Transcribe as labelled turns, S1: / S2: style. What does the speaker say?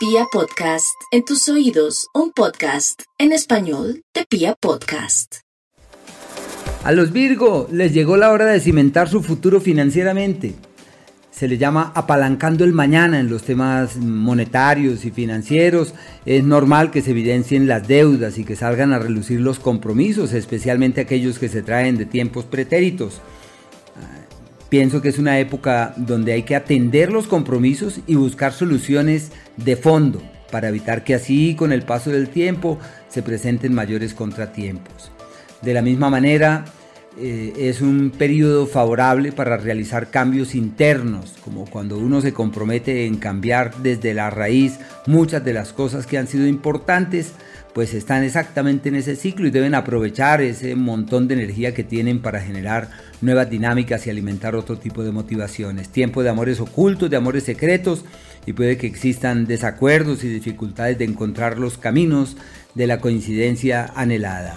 S1: Pia Podcast, en tus oídos, un podcast en español de Pia Podcast.
S2: A los Virgo les llegó la hora de cimentar su futuro financieramente. Se le llama apalancando el mañana en los temas monetarios y financieros. Es normal que se evidencien las deudas y que salgan a relucir los compromisos, especialmente aquellos que se traen de tiempos pretéritos. Pienso que es una época donde hay que atender los compromisos y buscar soluciones de fondo para evitar que así con el paso del tiempo se presenten mayores contratiempos. De la misma manera, eh, es un periodo favorable para realizar cambios internos, como cuando uno se compromete en cambiar desde la raíz muchas de las cosas que han sido importantes, pues están exactamente en ese ciclo y deben aprovechar ese montón de energía que tienen para generar nuevas dinámicas y alimentar otro tipo de motivaciones. Tiempo de amores ocultos, de amores secretos y puede que existan desacuerdos y dificultades de encontrar los caminos de la coincidencia anhelada.